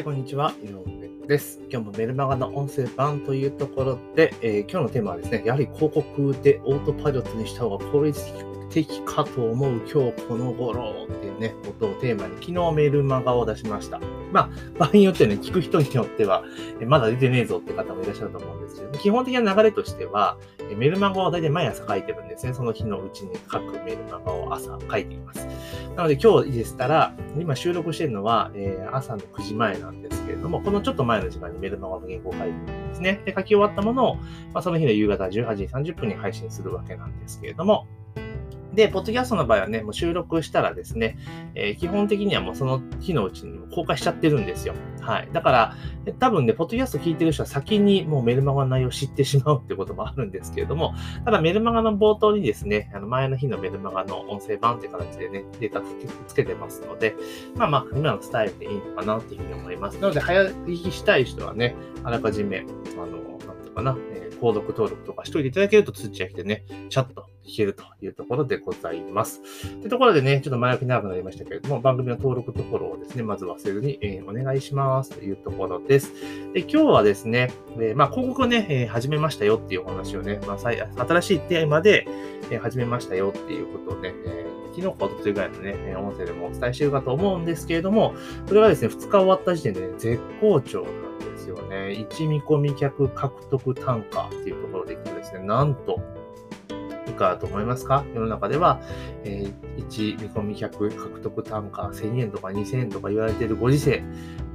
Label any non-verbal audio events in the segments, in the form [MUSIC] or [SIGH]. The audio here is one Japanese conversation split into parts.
い、こんにちは。井上です。今日もメルマガの音声版というところで、えー、今日のテーマはですね、やはり広告でオートパイロットにした方が効率的かと思う今日この頃っていうね、ことをテーマに昨日メルマガを出しました。まあ、場合によってね、聞く人によっては、えまだ出てねえぞって方もいらっしゃると思うんですけど、基本的な流れとしては、えメルマガを大体毎朝書いてるんですね。その日のうちに書くメルマガを朝書いています。なので今日でしたら、今収録してるのは、え、朝の9時前なんですけれども、このちょっと前の時間にメルマガの原稿を書いてるんですね。で、書き終わったものを、まあ、その日の夕方18時30分に配信するわけなんですけれども、で、ポッドキャストの場合はね、もう収録したらですね、えー、基本的にはもうその日のうちに公開しちゃってるんですよ。はい。だから、多分ね、ポッドキャスト聞いてる人は先にもうメルマガの内容を知ってしまうってこともあるんですけれども、ただメルマガの冒頭にですね、あの前の日のメルマガの音声版って形でね、データつけてますので、まあまあ、今のスタイルでいいのかなっていうふうに思います。なので、早聞きしたい人はね、あらかじめ、あの、なんていうかな、えー購読登録とかしといていただけると通知が来てね、チャット聞けるというところでございます。というところでね、ちょっと前置き長くなりましたけれども、番組の登録とフォローをですね、まず忘れずに、えー、お願いしますというところです。で、今日はですね、えー、まあ、広告をね、えー、始めましたよっていうお話をね、まあ、新しいテーマで、え始めましたよっていうことをね、え昨日かとといぐらいのね、音声でもお伝えしているかと思うんですけれども、それがですね、2日終わった時点で、ね、絶好調なんですよね。1見込み客獲得単価っていうところでいくとですね、なんと、いかがと思いますか？世の中では、えー、1見込み客獲得単価1000円とか2000円とか言われているご時世、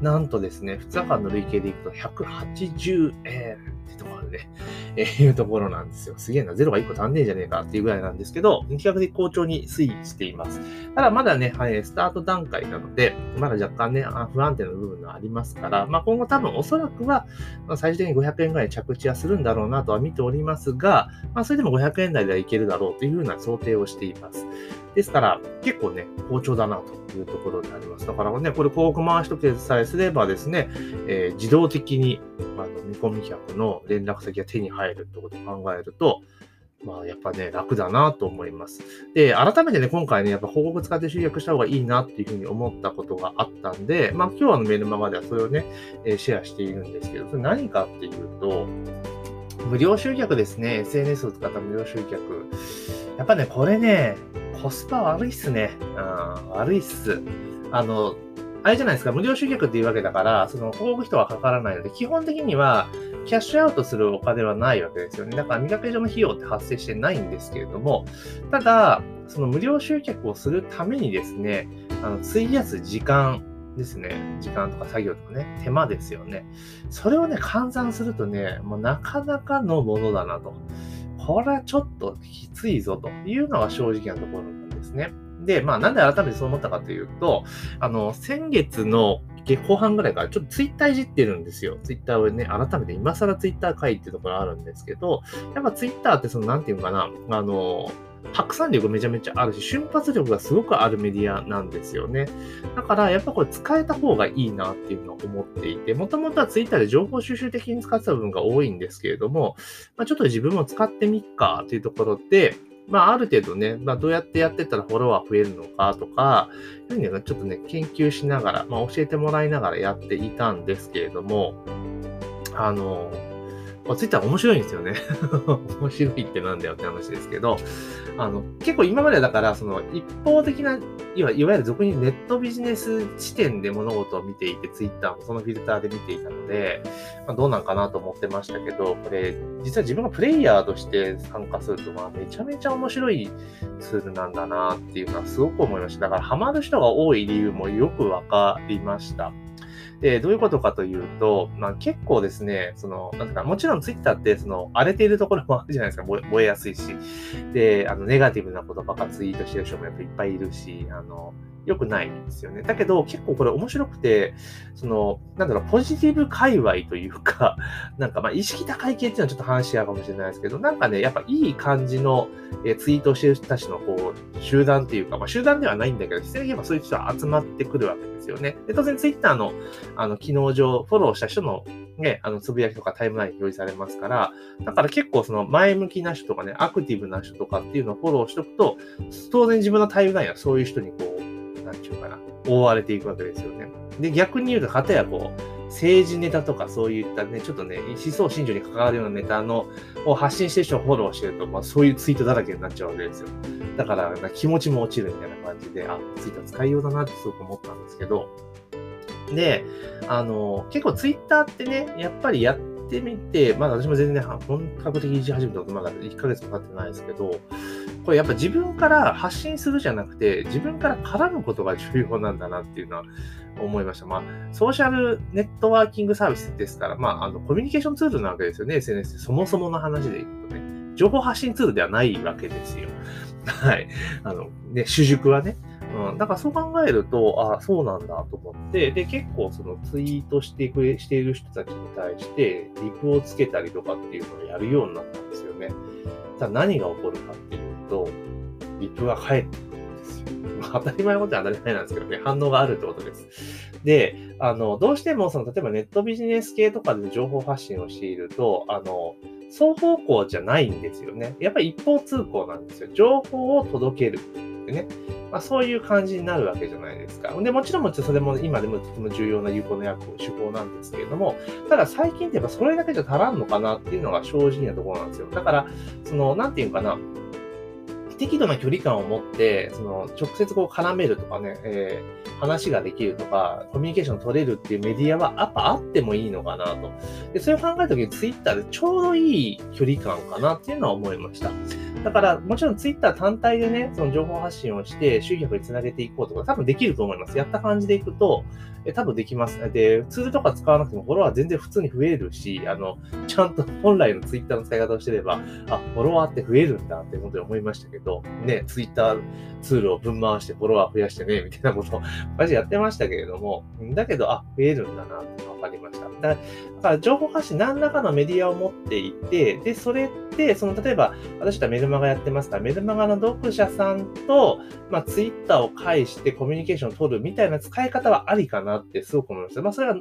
なんとですね、2日間の累計でいくと180円ってところでね、えー、いうところなんですよ。すげえな、ゼロが1個足んねえじゃねえかっていうぐらいなんですけど、比較的好調に推移しています。ただまだね、はい、スタート段階なので、まだ若干ね、不安定な部分がありますから、まあ、今後多分おそらくは、ま最終的に500円ぐらい着地はするんだろうなとは見ておりますが、まあ、それでも500円台ではいけるだろうというふうな想定をしています。ですから、結構ね、好調だなというところになります。だからね、これ広告回しとけさえすればですね、えー、自動的にあの見込み客の連絡先が手に入るってことを考えると、まあ、やっぱね、楽だなと思います。で、改めてね、今回ね、やっぱ広告使って集約した方がいいなっていうふうに思ったことがあったんで、まあ、今日のメールマガではそれをね、えシェアしているんですけど、それ何かっていうと、無料集客ですね。SNS を使った無料集客。やっぱね、これね、コスパ悪いっすね。うん、悪いっす。あの、あれじゃないですか、無料集客っていうわけだから、その広告費はかからないので、基本的にはキャッシュアウトするお金はないわけですよね。だから見かけ上の費用って発生してないんですけれども、ただ、その無料集客をするためにですね、あの、費やす時間ですね。時間とか作業とかね、手間ですよね。それをね、換算するとね、もうなかなかのものだなと。これはちょっときついぞというのが正直なところなんですね。で、まあなんで改めてそう思ったかというと、あの、先月の後半ぐらいからちょっとツイッターいじってるんですよ。ツイッターをね、改めて今更ツイッター書いてるところあるんですけど、やっぱツイッターってその、なんていうかな、あの、拡散力めちゃめちゃあるし、瞬発力がすごくあるメディアなんですよね。だから、やっぱこれ使えた方がいいなっていうのを思っていて、もともとはツイッターで情報収集的に使ってた部分が多いんですけれども、まあ、ちょっと自分も使ってみっかっていうところで、まあ、ある程度ね、まあ、どうやってやってたらフォロワー増えるのかとか、ちょっとね、研究しながら、まあ、教えてもらいながらやっていたんですけれども、あの、ツイッター面白いんですよね。[LAUGHS] 面白いってなんだよって話ですけど、あの、結構今までだから、その一方的な、いわいわゆる俗にネットビジネス視点で物事を見ていて、ツイッターもそのフィルターで見ていたので、まあ、どうなんかなと思ってましたけど、これ、実は自分がプレイヤーとして参加すると、まあ、めちゃめちゃ面白いツールなんだなっていうのはすごく思いました。だから、ハマる人が多い理由もよくわかりました。で、どういうことかというと、まあ、結構ですね、その、なんか、もちろんツイッターって、その、荒れているところもあるじゃないですか、燃えやすいし。で、あの、ネガティブなことばっかツイートしてる人もやっぱいっぱいいるし、あの、良くないんですよね。だけど、結構これ面白くて、その、なんだろう、ポジティブ界隈というか、[LAUGHS] なんかまあ、意識高い系っていうのはちょっと話し合うかもしれないですけど、なんかね、やっぱいい感じの、えツイートしてる人たちのこう、集団っていうか、まあ、集団ではないんだけど、実際に言えばそういう人は集まってくるわけですよね。で、当然ツイッターの、あの、機能上、フォローした人のね、あの、つぶやきとかタイムラインに表示されますから、だから結構その前向きな人とかね、アクティブな人とかっていうのをフォローしとくと、当然自分のタイムラインはそういう人にこう、なんちゅうかな、覆われていくわけですよね。で、逆に言うと、かたやこう、政治ネタとかそういったね、ちょっとね、思想信条に関わるようなネタのを発信してる人をフォローしてると、まあそういうツイートだらけになっちゃうわけですよ。だから気持ちも落ちるみたいな感じで、あ、ツイッター使いようだなってすごく思ったんですけど、で、あの、結構ツイッターってね、やっぱりやってってみて、まだ私も全然本格的にし始めたことまだ1ヶ月も経ってないですけど、これやっぱ自分から発信するじゃなくて、自分から絡むことが重要なんだなっていうのは思いました。まあ、ソーシャルネットワーキングサービスですから、まあ、あの、コミュニケーションツールなわけですよね、SNS そもそもの話でいくとね。情報発信ツールではないわけですよ。はい。あの、ね、主軸はね。うん。だからそう考えると、ああそうなんだと思って、で、結構そのツイートしてくれ、している人たちに対して、リプをつけたりとかっていうのをやるようになったんですよね。ただ何が起こるかっていうと、リプが返ってくるんですよ。まあ、当たり前のことは当たり前なんですけどね、反応があるってことです。で、あの、どうしてもその、例えばネットビジネス系とかで情報発信をしていると、あの、双方向じゃないんですよね。やっぱり一方通行なんですよ。情報を届ける。ってね。まあ、そういう感じになるわけじゃないですか。で、もちろんそれも今でもとても重要な有効な役、手法なんですけれども、ただ最近ってやっぱそれだけじゃ足らんのかなっていうのが正直なところなんですよ。だから、その、なんていうかな、適度な距離感を持って、その、直接こう絡めるとかね、えー、話ができるとか、コミュニケーション取れるっていうメディアは、やっぱあってもいいのかなと。で、それを考えたときに、ツイッターでちょうどいい距離感かなっていうのは思いました。だから、もちろんツイッター単体でね、その情報発信をして、集客につなげていこうとか、多分できると思います。やった感じでいくと、え多分できます。で、ツールとか使わなくてもフォロワー全然普通に増えるし、あの、ちゃんと本来のツイッターの使い方をしてれば、あ、フォロワーって増えるんだって本当に思いましたけど、ね、ツイッターツールを分回してフォロワー増やしてね、みたいなことを、[LAUGHS] マジやってましたけれども、だけど、あ、増えるんだなって分かりました。だから情報発信何らかのメディアを持っていて、で、それって、その、例えば、私はメルマガやってますから、メルマガの読者さんと、まあ、ツイッターを介してコミュニケーションを取るみたいな使い方はありかなってすごく思いました。まあ、それは、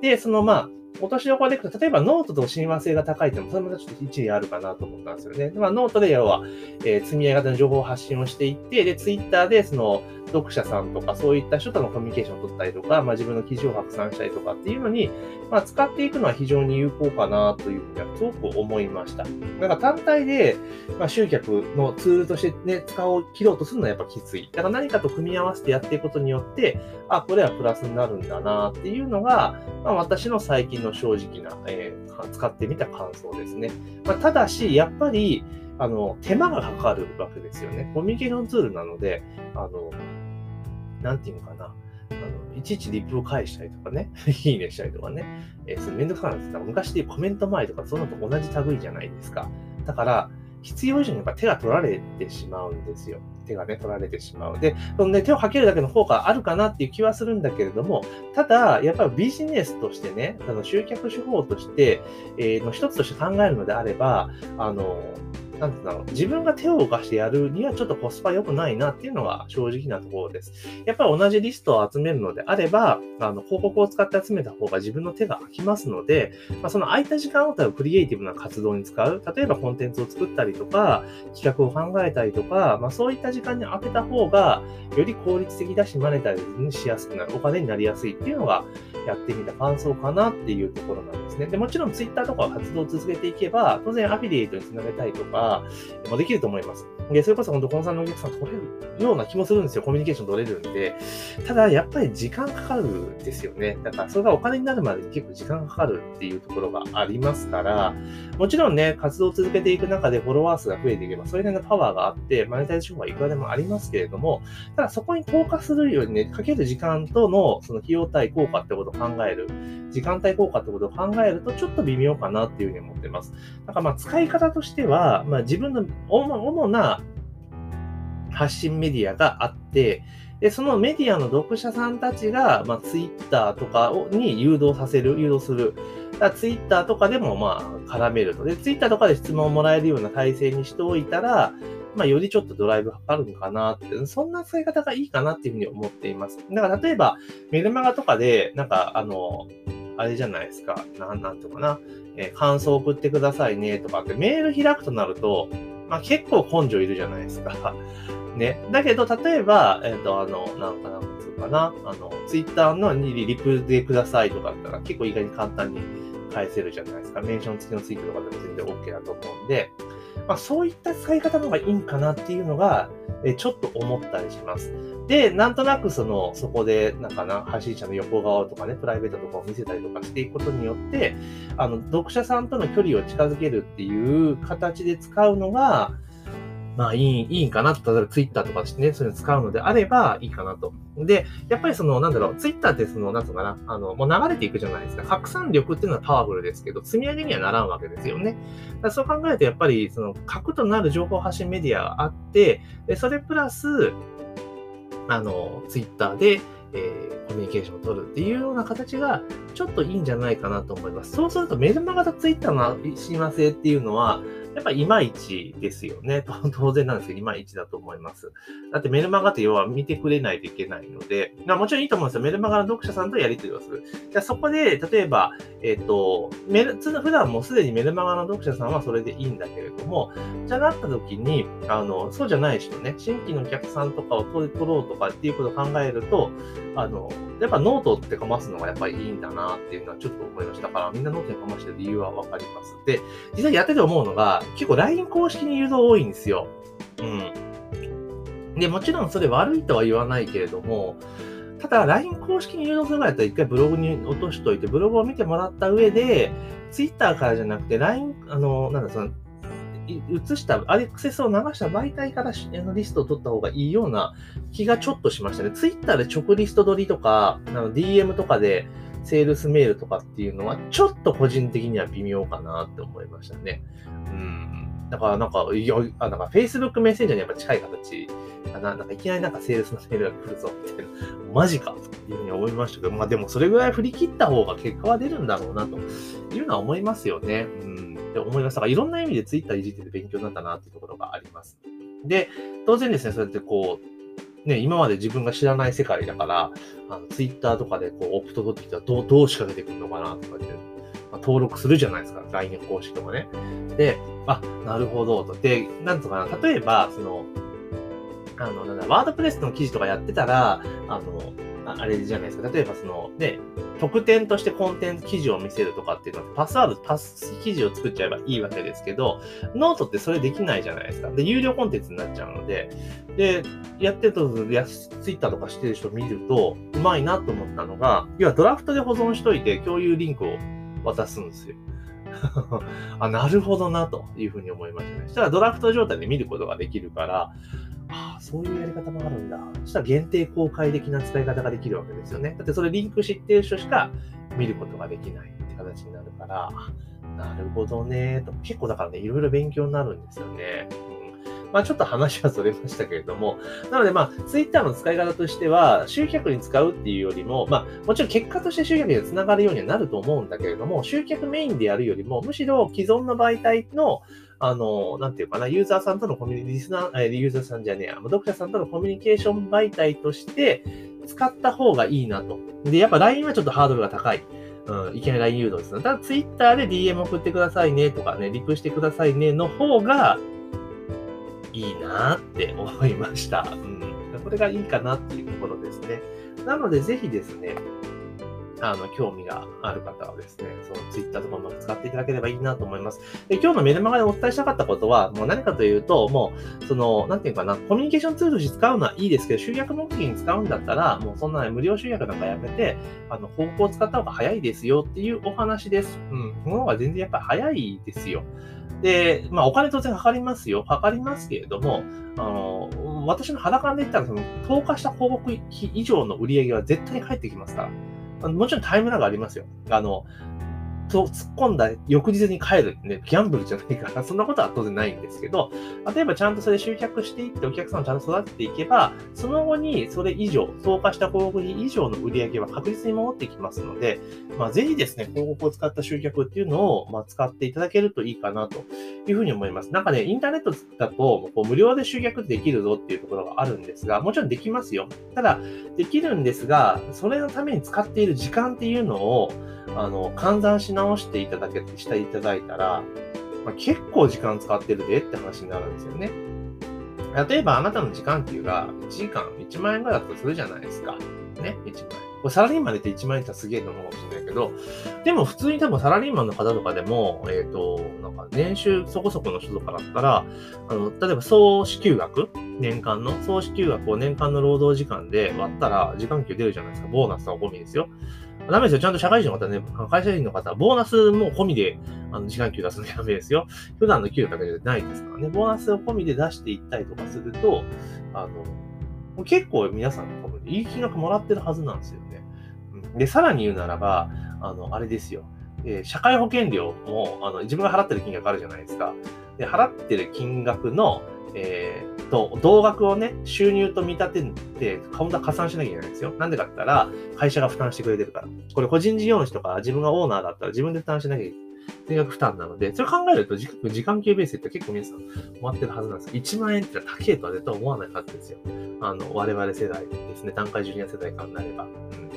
で、その、まあ、落としどころでいくと、例えばノートと親和性が高いっても、それもちょっと一理あるかなと思ったんですよね。まあ、ノートで要は、えー、積み上げ型の情報を発信をしていって、で、ツイッターでその読者さんとかそういった人とのコミュニケーションを取ったりとか、まあ、自分の記事を拡散したりとかっていうのに、まあ、使っていくのは非常に有効かなというふうにはすごく思いました。なんか単体で、まあ、集客のツールとしてね、使おう、切ろうとするのはやっぱきつい。だから何かと組み合わせてやっていくことによって、あ、これはプラスになるんだなっていうのが、まあ、私の最近の正直な、えー、使ってみた感想ですね。まあ、ただし、やっぱり、あの、手間がかかるわけですよね。コミュニケーションツールなので、あの、なんていうのかな。あの、いちいちリプを返したりとかね、[LAUGHS] いいねしたりとかね、えー、それめんどくさいなんです昔でコメント前とかそういうのと同じ類じゃないですか。だから、必要以上にやっぱ手が取られてしまうんですよ。手がね、取られてしまう。で、そのね、手をかけるだけの効果あるかなっていう気はするんだけれども、ただ、やっぱりビジネスとしてね、あの集客手法として、えー、の一つとして考えるのであれば、あの、なんてうんだろう、自分が手を動かしてやるにはちょっとコスパ良くないなっていうのが正直なところです。やっぱり同じリストを集めるのであれば、あの、広告を使って集めた方が自分の手が空きますので、まあ、その空いた時間を多分クリエイティブな活動に使う。例えばコンテンツを作ったりとか、企画を考えたりとか、まあ、そういった時間に当てた方が、より効率的だし、マネタイズにしやすくなる、お金になりやすいっていうのが、やってみた感想かなっていうところなんですね。で、もちろん Twitter とか活動を続けていけば、当然アフィリエイトにつなげたいとか、もできると思います。で、それこそ本当、コンサルのお客さん取れるような気もするんですよ。コミュニケーション取れるんで。ただ、やっぱり時間かかるんですよね。だから、それがお金になるまでに結構時間かかるっていうところがありますから、もちろんね、活動を続けていく中でフォロワー数が増えていけば、それなりのパワーがあって、マネタイズ手法はいくらでもありますけれども、ただそこに投下するようにね、かける時間とのその費用対効果ってことを考える。時間帯効果ってことを考えると、ちょっと微妙かなっていうふうに思ってます。だからまあ、使い方としては、まあ、自分の主な発信メディアがあって、で、そのメディアの読者さんたちが、まあ、ツイッターとかをに誘導させる、誘導する。だツイッターとかでも、まあ、絡めると。で、ツイッターとかで質問をもらえるような体制にしておいたら、まあ、よりちょっとドライブかかるのかなって、そんな使い方がいいかなっていうふうに思っています。だから、例えば、メルマガとかで、なんか、あの、あれじゃないですか。なん、なんとかな。えー、感想送ってくださいねとかってメール開くとなると、まあ結構根性いるじゃないですか。[LAUGHS] ね。だけど、例えば、えっ、ー、と、あの、なんかなんつういうかな、あの、ツイッターのにリプでくださいとかだったら結構意外に簡単に返せるじゃないですか。メンション付きのツイートとかでも全然 OK だと思うんで、まあ、そういった使い方の方がいいんかなっていうのが、えちょっと思ったりします。で、なんとなくその、そこで、なんかな、発信者の横側とかね、プライベートとかを見せたりとかしていくことによって、あの、読者さんとの距離を近づけるっていう形で使うのが、まあいい、いいんかなと。例えばツイッターとかしてね、そういうの使うのであればいいかなと。で、やっぱりその、なんだろう、ツイッターってその、なんつうかな、あの、もう流れていくじゃないですか。拡散力っていうのはパワフルですけど、積み上げにはならんわけですよね。だそう考えると、やっぱり、その、核となる情報発信メディアがあって、で、それプラス、あの、ツイッターで、えー、コミュニケーションを取るっていうような形がちょっといいんじゃないかなと思います。そうするとメルマガとツイッターの親和性っていうのは、やっぱいまいちですよね。[LAUGHS] 当然なんですけど、いまいちだと思います。だってメルマガって要は見てくれないといけないので、まあ、もちろんいいと思うんですよ。メルマガの読者さんとやり取りをする。じゃそこで、例えば、えっ、ー、と、メル、普段もうすでにメルマガの読者さんはそれでいいんだけれども、じゃなった時に、あの、そうじゃない人ね、新規のお客さんとかを取ろうとかっていうことを考えると、あの、やっぱノートってかますのがやっぱりいいんだなっていうのはちょっと思いました。だからみんなノートにかましてる理由はわかります。で、実際やってて思うのが、結構 LINE 公式に誘導多いんですよ。うん。で、もちろんそれ悪いとは言わないけれども、ただ LINE 公式に誘導するぐらいだったら一回ブログに落としといて、ブログを見てもらった上で、Twitter からじゃなくて LINE、あの、なんだ、その、移した、アレクセスを流した媒体からのリストを取った方がいいような気がちょっとしましたね。ツイッターで直リスト取りとか、DM とかでセールスメールとかっていうのは、ちょっと個人的には微妙かなって思いましたね。うん。だからなんか、いや、あ、なんか Facebook メッセンジャーにやっぱ近い形かな。なんかいきなりなんかセールスのメールが来るぞみたいな。マジかっていうふうに思いましたけど、まあでもそれぐらい振り切った方が結果は出るんだろうなというのは思いますよね。うん。って思いましたが、いろんな意味で Twitter いじってて勉強になったなっていうところがあります。で、当然ですね、そうやってこう、ね、今まで自分が知らない世界だから、あの、ツイッターとかでこう、オプト取ってきたらどう、どう仕掛けてくるのかなとかって、まあ、登録するじゃないですか。LINE 公式とかね。で、あ、なるほど、と。で、なんとかな、例えば、その、あの、なんだ、 WordPress の記事とかやってたら、あの、あれじゃないですか。例えばその、ね、特典としてコンテンツ記事を見せるとかっていうのは、パスワード、パス記事を作っちゃえばいいわけですけど、ノートってそれできないじゃないですか。で、有料コンテンツになっちゃうので、で、やってると、ツイッターとかしてる人見ると、うまいなと思ったのが、要はドラフトで保存しといて共有リンクを渡すんですよ。[LAUGHS] あ、なるほどな、というふうに思いましたね。そしたらドラフト状態で見ることができるから、ああ、そういうやり方もあるんだ。そしたら限定公開的な使い方ができるわけですよね。だってそれリンク知ってる人しか見ることができないって形になるから、なるほどね、と。結構だからね、いろいろ勉強になるんですよね。まあちょっと話はそれましたけれども、なのでまあツイッターの使い方としては、集客に使うっていうよりも、まあもちろん結果として集客につながるようにはなると思うんだけれども、集客メインでやるよりも、むしろ既存の媒体のあの、なんていうかな、ユーザーさんとのコミュニ、リスナー、えユーザーさんじゃねえや、読者さんとのコミュニケーション媒体として使った方がいいなと。で、やっぱ LINE はちょっとハードルが高い。うん、いきなり LINE 誘導ですね。ただ Twitter で DM 送ってくださいねとかね、リプしてくださいねの方がいいなって思いました。うん。これがいいかなっていうところですね。なので、ぜひですね、あの、興味がある方はですね、そのツイッターとかうまく使っていただければいいなと思います。で、今日のメルマガでお伝えしたかったことは、もう何かというと、もう、その、なんていうかな、コミュニケーションツールとして使うのはいいですけど、集約目的に使うんだったら、もうそんな、無料集約なんかやめて、あの、広告を使った方が早いですよっていうお話です。うん。その方が全然やっぱ早いですよ。で、まあ、お金当然かかりますよ。かかりますけれども、あの、私の肌感で言ったら、その、投下した広告費以上の売り上げは絶対に返ってきますから。もちろんタイムラグありますよ。あの、と突っ込んだ翌日に帰るね、ギャンブルじゃないから、[LAUGHS] そんなことは当然ないんですけど、例えばちゃんとそれ集客していってお客さんをちゃんと育てていけば、その後にそれ以上、増加した広告費以上の売り上げは確実に戻ってきますので、まあ、ぜひですね、広告を使った集客っていうのを、まあ、使っていただけるといいかなというふうに思います。なんかね、インターネットだと、こう無料で集客できるぞっていうところがあるんですが、もちろんできますよ。ただ、できるんですが、それのために使っている時間っていうのを、あの、換算しな直していただけ、していただいたら、まあ、結構時間使ってるでって話になるんですよね。例えばあなたの時間っていうが、1時間、1万円ぐらいだとするじゃないですか。ね、1万円。これサラリーマンで言って1万円ってすげえと思うかもしれないけど、でも普通に多分サラリーマンの方とかでも、えっ、ー、と、なんか年収そこそこの人とかだったら、あの、例えば総支給額年間の総支給額を年間の労働時間で割ったら時間給出るじゃないですか。ボーナスは込みですよ。ダメですよ。ちゃんと社会人の方ね、会社員の方、ボーナスも込みで、あの、時間給出すの [LAUGHS] ダメですよ。普段の給料だけじゃないですからね。ボーナスを込みで出していったりとかすると、あの、結構皆さん多分、いい金額もらってるはずなんですよね。で、さらに言うならば、あの、あれですよ。えー、社会保険料も、あの、自分が払ってる金額あるじゃないですか。で、払ってる金額の、えー、と、同額をね、収入と見立てて、カウンター加算しなきゃいけないんですよ。なんでかって言ったら、会社が負担してくれてるから。これ個人事業主とか自分がオーナーだったら自分で負担しなきゃいけない。定額負担なので、それ考えると時時間給ベースって結構皆さん終わってるはずなんです1万円って高いとは絶対思わないはずですよ。あの、我々世代ですね、段階ジュニア世代からなれば、うん、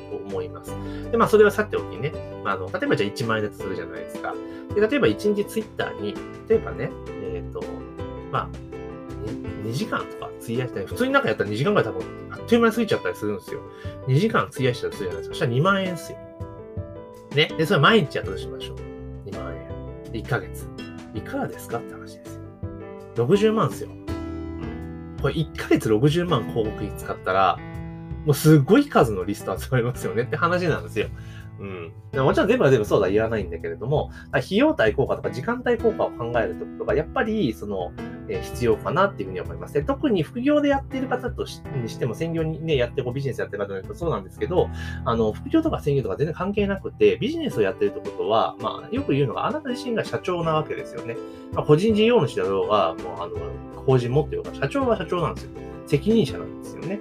と思います。で、まあ、それはさておきね、あの、例えばじゃあ1万円だとするじゃないですか。で、例えば1日ツイッターに、例えばね、えっ、ー、と、まあ、2時間とか費やしたり、普通になんかやったら2時間ぐらい多分、あっという間に過ぎちゃったりするんですよ。2時間費やしたりするじゃないですか。そしたら2万円ですよ。ね。で、それ毎日やったとしましょう。2万円。1ヶ月。いくらですかって話ですよ。60万ですよ。これ1ヶ月60万広告費使ったら、もうすごい数のリスト集まりますよねって話なんですよ。うん。もちろん全部は全部そうだ言わないんだけれども、費用対効果とか時間帯効果を考えるとことが、やっぱり、その、え、必要かなっていうふうに思います。で特に副業でやっている方としにしても、専業にね、やってこうビジネスやってる方だとそうなんですけど、あの、副業とか専業とか全然関係なくて、ビジネスをやってるってことは、まあ、よく言うのが、あなた自身が社長なわけですよね。まあ、個人事業主だろうが、もう、あの、法人持ってようが、社長は社長なんですよ。責任者なんですよね。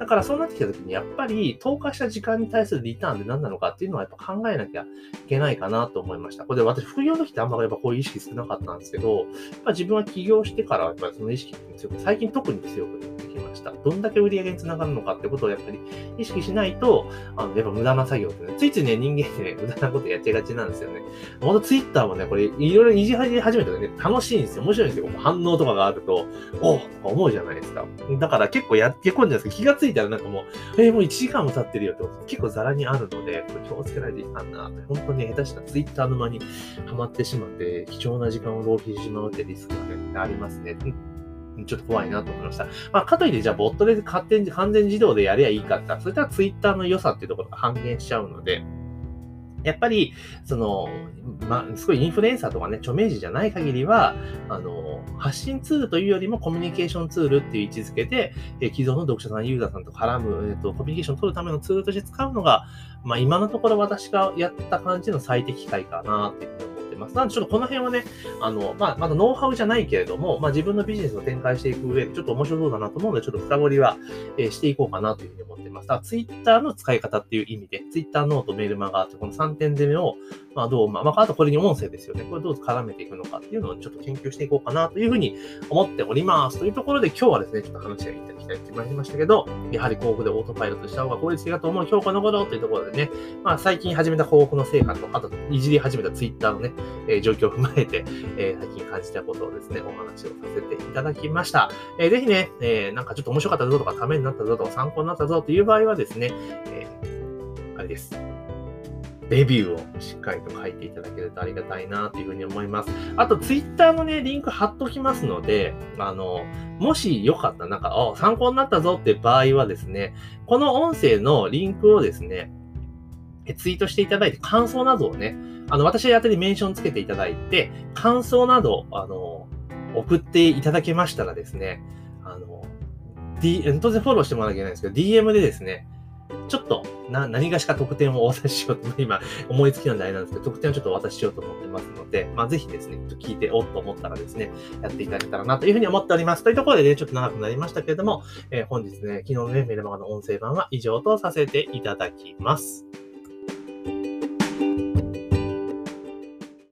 だからそうなってきたときに、やっぱり投下した時間に対するリターンって何なのかっていうのはやっぱ考えなきゃいけないかなと思いました。これで私、副業の時ってあんまやっぱこういう意識少なかったんですけど、やっぱ自分は起業してからやっぱりその意識って強く、最近特に強くてした。どんだけ売り上げにつながるのかってことをやっぱり意識しないと、あの、やっぱ無駄な作業ってね、ついついね、人間ってね、[LAUGHS] 無駄なことやっちゃいがちなんですよね。ほんとツイッターもね、これいろいろいじ始めたらね、楽しいんですよ。面白いんですよ。反応とかがあると、おと思うじゃないですか。だから結構やってこんじゃないですか。気がついたらなんかもう、えー、もう1時間も経ってるよって結構ザラにあるので、これ気をつけないといかんなって、本当に下手したツイッターの間にハマってしまって、貴重な時間を浪費してしまうってリスクが、ね、ありますね。ちょっと怖いなと思いました。まあ、かといって、じゃあ、ボットで勝手に完全自動でやりゃいいかって、それとはツイッターの良さっていうところが半減しちゃうので、やっぱり、その、まあ、すごいインフルエンサーとかね、著名人じゃない限りは、あの、発信ツールというよりもコミュニケーションツールっていう位置づけで、え既存の読者さん、ユーザーさんと絡む、えっ、と、コミュニケーションを取るためのツールとして使うのが、まあ、今のところ私がやった感じの最適解かなっていうふうに思ます。なので、ちょっとこの辺はね、あの、まあ、まだノウハウじゃないけれども、まあ、自分のビジネスを展開していく上で、ちょっと面白そうだなと思うので、ちょっと深掘りは、えー、していこうかなというふうに思ってます。だから、ツイッターの使い方っていう意味で、ツイッターノート、メールマガーってこの3点攻めを、まあ、どう、まあ、あとこれに音声ですよね。これどう絡めていくのかっていうのをちょっと研究していこうかなというふうに思っております。というところで今日はですね、ちょっと話がいただきたいと思いましたけど、やはり広告でオートパイロットした方が効率的だと思う評価のことというところでね、まあ、最近始めた広告の成果と、あと、いじり始めたツイッターのね、え、状況を踏まえて、え、最近感じたことをですね、お話をさせていただきました。えー、ぜひね、え、なんかちょっと面白かったぞとか、ためになったぞとか、参考になったぞという場合はですね、え、あれです。レビューをしっかりと書いていただけるとありがたいなというふうに思います。あと、ツイッターのね、リンク貼っときますので、あの、もしよかったら、なんか、あ、参考になったぞって場合はですね、この音声のリンクをですね、ツイートしていただいて、感想などをね、あの、私はやってにメンションつけていただいて、感想など、あの、送っていただけましたらですね、あの、D、当然フォローしてもらわなきゃいけないんですけど、DM でですね、ちょっと、な、何がしか特典をお渡ししようと、[LAUGHS] 今、思いつきなんであれなんですけど、特典をちょっとお渡ししようと思ってますので、まあ、ぜひですね、聞いておっと思ったらですね、やっていただけたらなというふうに思っております。というところでね、ちょっと長くなりましたけれども、えー、本日ね、昨日のね、メルマガの音声版は以上とさせていただきます。